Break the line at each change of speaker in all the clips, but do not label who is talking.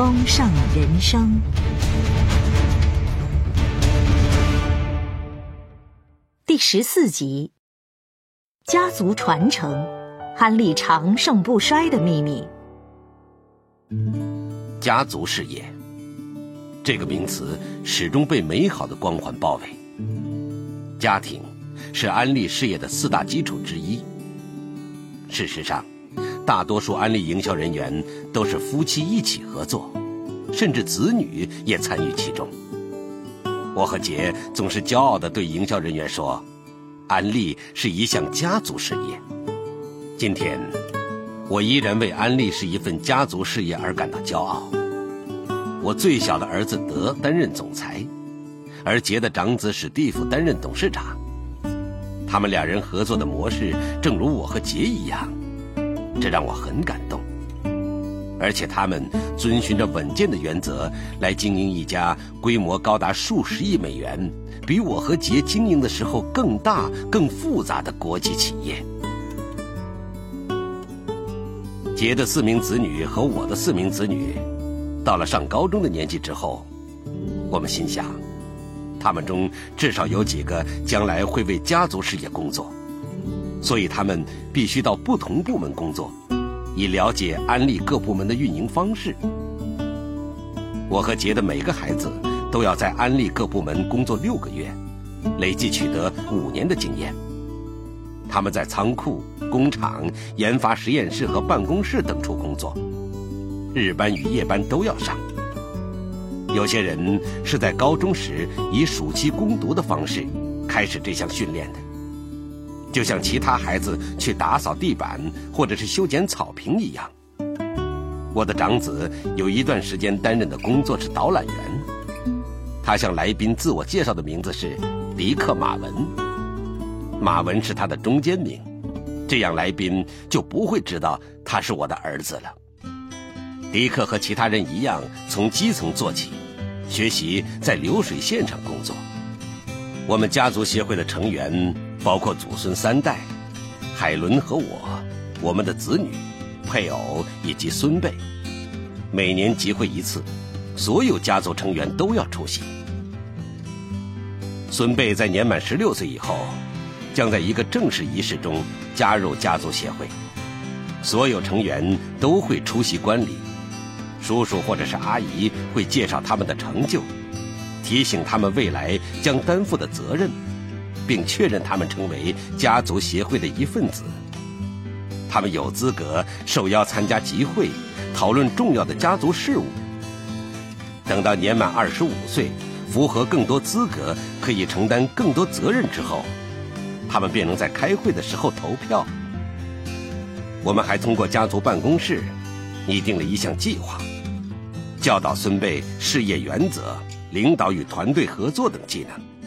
丰盛人生第十四集：家族传承，安利长盛不衰的秘密。
家族事业这个名词始终被美好的光环包围。家庭是安利事业的四大基础之一。事实上。大多数安利营销人员都是夫妻一起合作，甚至子女也参与其中。我和杰总是骄傲地对营销人员说：“安利是一项家族事业。”今天，我依然为安利是一份家族事业而感到骄傲。我最小的儿子德担任总裁，而杰的长子史蒂夫担任董事长。他们两人合作的模式，正如我和杰一样。这让我很感动，而且他们遵循着稳健的原则来经营一家规模高达数十亿美元、比我和杰经营的时候更大、更复杂的国际企业。杰的四名子女和我的四名子女，到了上高中的年纪之后，我们心想，他们中至少有几个将来会为家族事业工作。所以他们必须到不同部门工作，以了解安利各部门的运营方式。我和杰的每个孩子都要在安利各部门工作六个月，累计取得五年的经验。他们在仓库、工厂、研发实验室和办公室等处工作，日班与夜班都要上。有些人是在高中时以暑期攻读的方式开始这项训练的。就像其他孩子去打扫地板或者是修剪草坪一样，我的长子有一段时间担任的工作是导览员。他向来宾自我介绍的名字是迪克·马文，马文是他的中间名，这样来宾就不会知道他是我的儿子了。迪克和其他人一样，从基层做起，学习在流水线上工作。我们家族协会的成员。包括祖孙三代，海伦和我，我们的子女、配偶以及孙辈，每年集会一次，所有家族成员都要出席。孙辈在年满十六岁以后，将在一个正式仪式中加入家族协会，所有成员都会出席观礼，叔叔或者是阿姨会介绍他们的成就，提醒他们未来将担负的责任。并确认他们成为家族协会的一份子，他们有资格受邀参加集会，讨论重要的家族事务。等到年满二十五岁，符合更多资格，可以承担更多责任之后，他们便能在开会的时候投票。我们还通过家族办公室拟定了一项计划，教导孙辈事业原则、领导与团队合作等技能。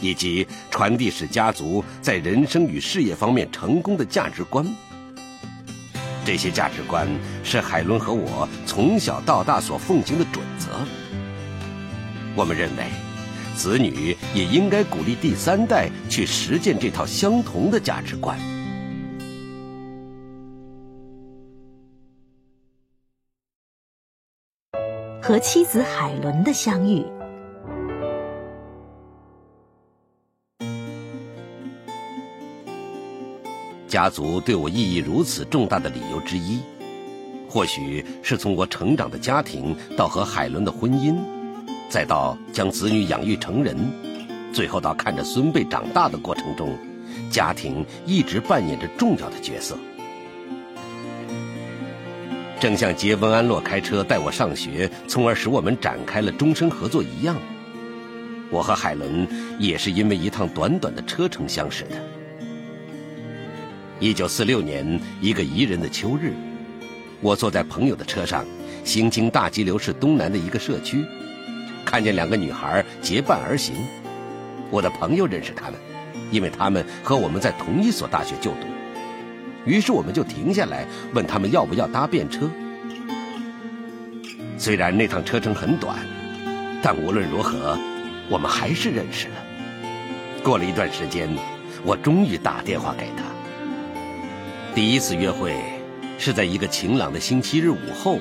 以及传递使家族在人生与事业方面成功的价值观。这些价值观是海伦和我从小到大所奉行的准则。我们认为，子女也应该鼓励第三代去实践这套相同的价值观。
和妻子海伦的相遇。
家族对我意义如此重大的理由之一，或许是从我成长的家庭到和海伦的婚姻，再到将子女养育成人，最后到看着孙辈长大的过程中，家庭一直扮演着重要的角色。正像杰温安洛开车带我上学，从而使我们展开了终身合作一样，我和海伦也是因为一趟短短的车程相识的。一九四六年一个宜人的秋日，我坐在朋友的车上，行经大吉流市东南的一个社区，看见两个女孩结伴而行。我的朋友认识她们，因为她们和我们在同一所大学就读。于是我们就停下来问他们要不要搭便车。虽然那趟车程很短，但无论如何，我们还是认识了。过了一段时间，我终于打电话给他。第一次约会是在一个晴朗的星期日午后，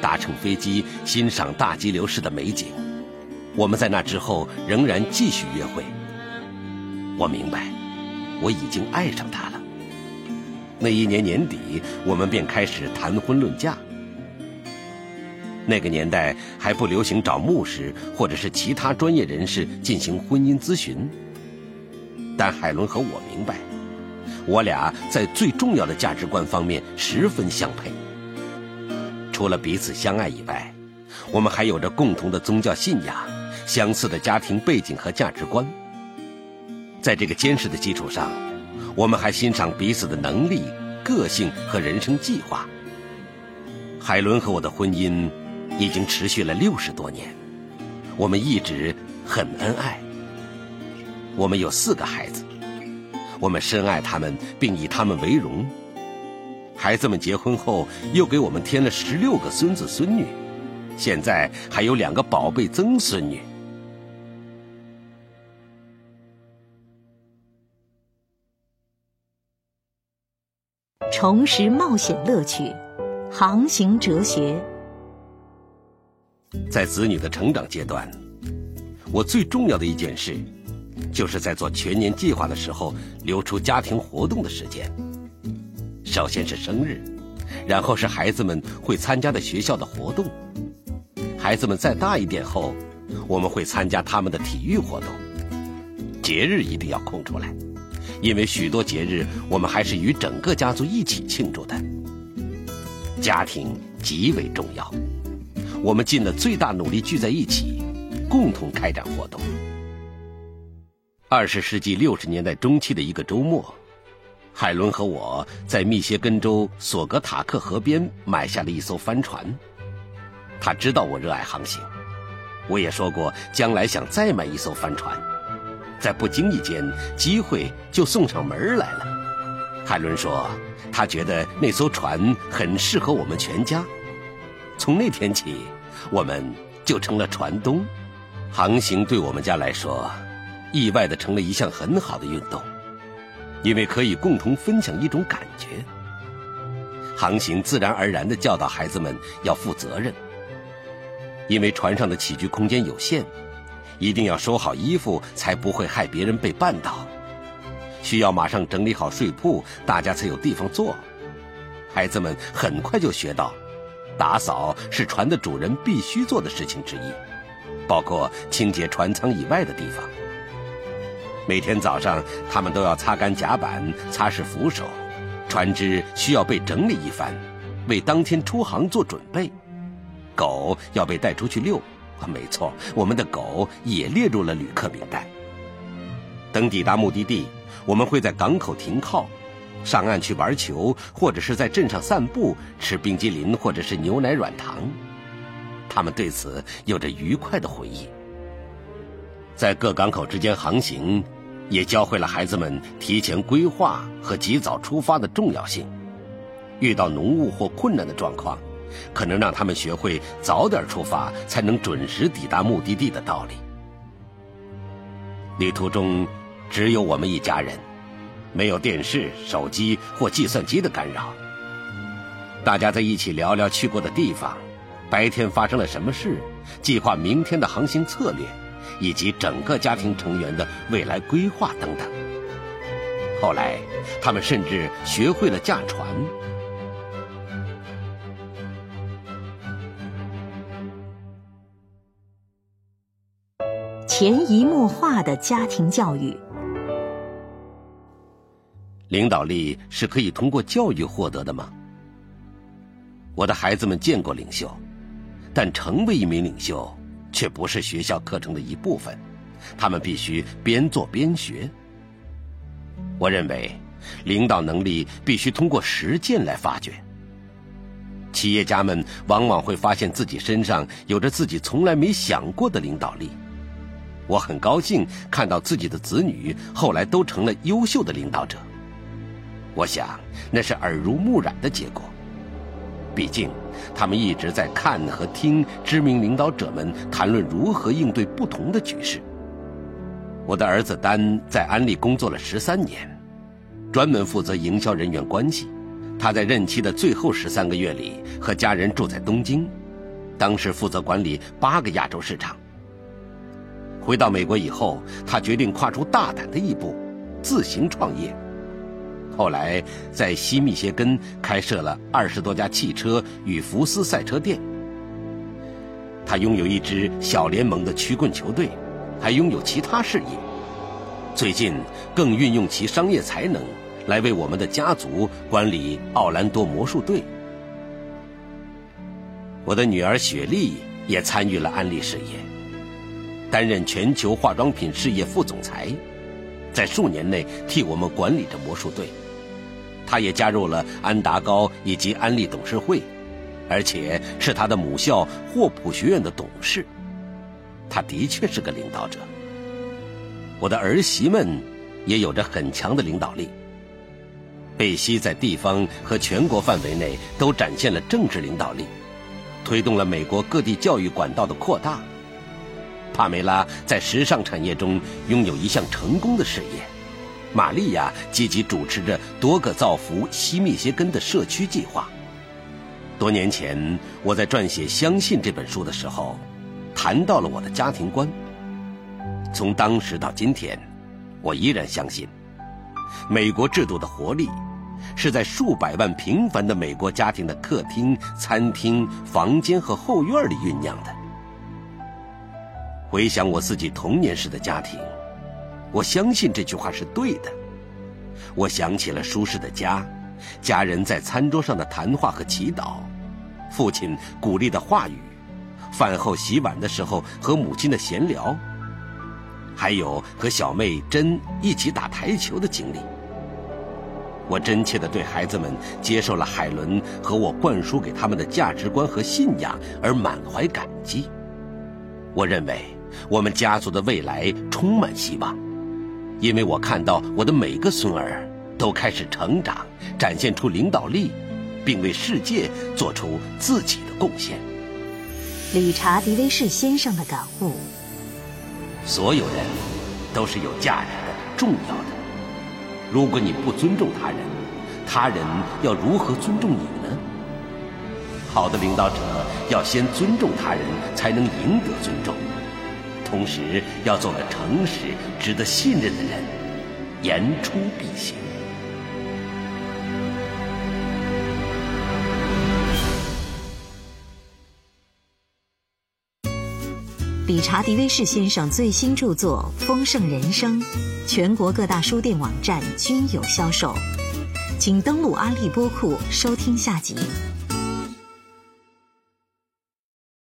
搭乘飞机欣赏大激流市的美景。我们在那之后仍然继续约会。我明白，我已经爱上她了。那一年年底，我们便开始谈婚论嫁。那个年代还不流行找牧师或者是其他专业人士进行婚姻咨询，但海伦和我明白。我俩在最重要的价值观方面十分相配。除了彼此相爱以外，我们还有着共同的宗教信仰、相似的家庭背景和价值观。在这个坚实的基础上，我们还欣赏彼此的能力、个性和人生计划。海伦和我的婚姻已经持续了六十多年，我们一直很恩爱。我们有四个孩子。我们深爱他们，并以他们为荣。孩子们结婚后，又给我们添了十六个孙子孙女，现在还有两个宝贝曾孙女。
重拾冒险乐趣，航行哲学。
在子女的成长阶段，我最重要的一件事。就是在做全年计划的时候，留出家庭活动的时间。首先是生日，然后是孩子们会参加的学校的活动。孩子们再大一点后，我们会参加他们的体育活动。节日一定要空出来，因为许多节日我们还是与整个家族一起庆祝的。家庭极为重要，我们尽了最大努力聚在一起，共同开展活动。二十世纪六十年代中期的一个周末，海伦和我在密歇根州索格塔克河边买下了一艘帆船。他知道我热爱航行，我也说过将来想再买一艘帆船。在不经意间，机会就送上门来了。海伦说，他觉得那艘船很适合我们全家。从那天起，我们就成了船东。航行对我们家来说。意外的成了一项很好的运动，因为可以共同分享一种感觉。航行自然而然的教导孩子们要负责任，因为船上的起居空间有限，一定要收好衣服，才不会害别人被绊倒。需要马上整理好睡铺，大家才有地方坐。孩子们很快就学到，打扫是船的主人必须做的事情之一，包括清洁船舱以外的地方。每天早上，他们都要擦干甲板、擦拭扶手，船只需要被整理一番，为当天出航做准备。狗要被带出去遛，没错，我们的狗也列入了旅客名单。等抵达目的地，我们会在港口停靠，上岸去玩球，或者是在镇上散步，吃冰激凌或者是牛奶软糖。他们对此有着愉快的回忆。在各港口之间航行，也教会了孩子们提前规划和及早出发的重要性。遇到浓雾或困难的状况，可能让他们学会早点出发，才能准时抵达目的地的道理。旅途中，只有我们一家人，没有电视、手机或计算机的干扰。大家在一起聊聊去过的地方，白天发生了什么事，计划明天的航行策略，以及整个家庭成员的未来规划等等。后来，他们甚至学会了驾船。
潜移默化的家庭教育，
领导力是可以通过教育获得的吗？我的孩子们见过领袖，但成为一名领袖却不是学校课程的一部分，他们必须边做边学。我认为，领导能力必须通过实践来发掘。企业家们往往会发现自己身上有着自己从来没想过的领导力。我很高兴看到自己的子女后来都成了优秀的领导者。我想那是耳濡目染的结果。毕竟，他们一直在看和听知名领导者们谈论如何应对不同的局势。我的儿子丹在安利工作了十三年，专门负责营销人员关系。他在任期的最后十三个月里和家人住在东京，当时负责管理八个亚洲市场。回到美国以后，他决定跨出大胆的一步，自行创业。后来在西密歇根开设了二十多家汽车与福斯赛车店。他拥有一支小联盟的曲棍球队，还拥有其他事业。最近更运用其商业才能来为我们的家族管理奥兰多魔术队。我的女儿雪莉也参与了安利事业。担任全球化妆品事业副总裁，在数年内替我们管理着魔术队。他也加入了安达高以及安利董事会，而且是他的母校霍普学院的董事。他的确是个领导者。我的儿媳们也有着很强的领导力。贝西在地方和全国范围内都展现了政治领导力，推动了美国各地教育管道的扩大。帕梅拉在时尚产业中拥有一项成功的事业，玛利亚积极主持着多个造福西密歇根的社区计划。多年前，我在撰写《相信》这本书的时候，谈到了我的家庭观。从当时到今天，我依然相信，美国制度的活力是在数百万平凡的美国家庭的客厅、餐厅、房间和后院里酝酿的。回想我自己童年时的家庭，我相信这句话是对的。我想起了舒适的家，家人在餐桌上的谈话和祈祷，父亲鼓励的话语，饭后洗碗的时候和母亲的闲聊，还有和小妹珍一起打台球的经历。我真切地对孩子们接受了海伦和我灌输给他们的价值观和信仰而满怀感激。我认为。我们家族的未来充满希望，因为我看到我的每个孙儿都开始成长，展现出领导力，并为世界做出自己的贡献。
理查·迪威士先生的感悟：
所有人都是有价值的、重要的。如果你不尊重他人，他人要如何尊重你呢？好的领导者要先尊重他人，才能赢得尊重。同时要做个诚实、值得信任的人，言出必行。
理查·迪威士先生最新著作《丰盛人生》，全国各大书店网站均有销售，请登录阿利播库收听下集。